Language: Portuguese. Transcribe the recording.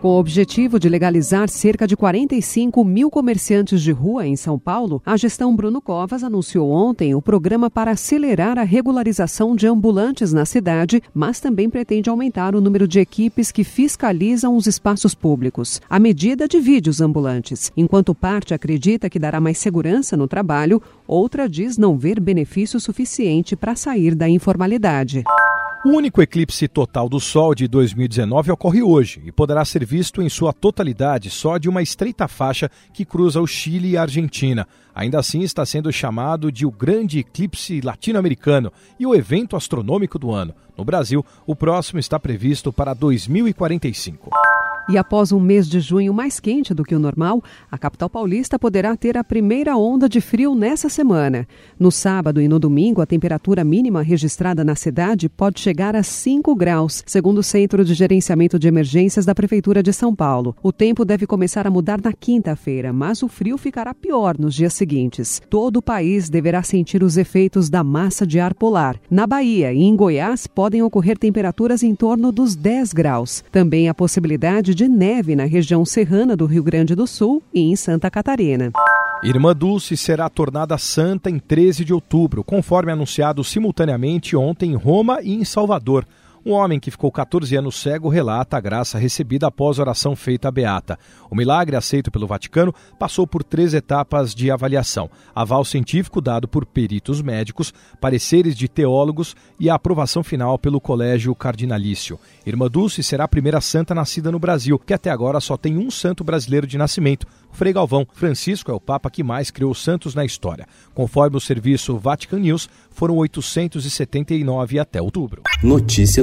Com o objetivo de legalizar cerca de 45 mil comerciantes de rua em São Paulo, a gestão Bruno Covas anunciou ontem o programa para acelerar a regularização de ambulantes na cidade, mas também pretende aumentar o número de equipes que fiscalizam os espaços públicos. A medida divide os ambulantes. Enquanto parte acredita que dará mais segurança no trabalho, outra diz não ver benefício suficiente para sair da informalidade. O único eclipse total do Sol de 2019 ocorre hoje e poderá ser visto em sua totalidade só de uma estreita faixa que cruza o Chile e a Argentina. Ainda assim, está sendo chamado de o grande eclipse latino-americano e o evento astronômico do ano. No Brasil, o próximo está previsto para 2045. E após um mês de junho mais quente do que o normal, a capital paulista poderá ter a primeira onda de frio nessa semana. No sábado e no domingo, a temperatura mínima registrada na cidade pode chegar a 5 graus, segundo o Centro de Gerenciamento de Emergências da Prefeitura de São Paulo. O tempo deve começar a mudar na quinta-feira, mas o frio ficará pior nos dias seguintes. Todo o país deverá sentir os efeitos da massa de ar polar. Na Bahia e em Goiás podem ocorrer temperaturas em torno dos 10 graus. Também a possibilidade de neve na região serrana do Rio Grande do Sul e em Santa Catarina. Irmã Dulce será tornada santa em 13 de outubro, conforme anunciado simultaneamente ontem em Roma e em Salvador. Um homem que ficou 14 anos cego relata a graça recebida após a oração feita à Beata. O milagre, aceito pelo Vaticano, passou por três etapas de avaliação: aval científico dado por peritos médicos, pareceres de teólogos e a aprovação final pelo Colégio Cardinalício. Irmã Dulce será a primeira santa nascida no Brasil, que até agora só tem um santo brasileiro de nascimento, o Frei Galvão. Francisco é o Papa que mais criou santos na história. Conforme o serviço Vatican News, foram 879 até outubro. Notícia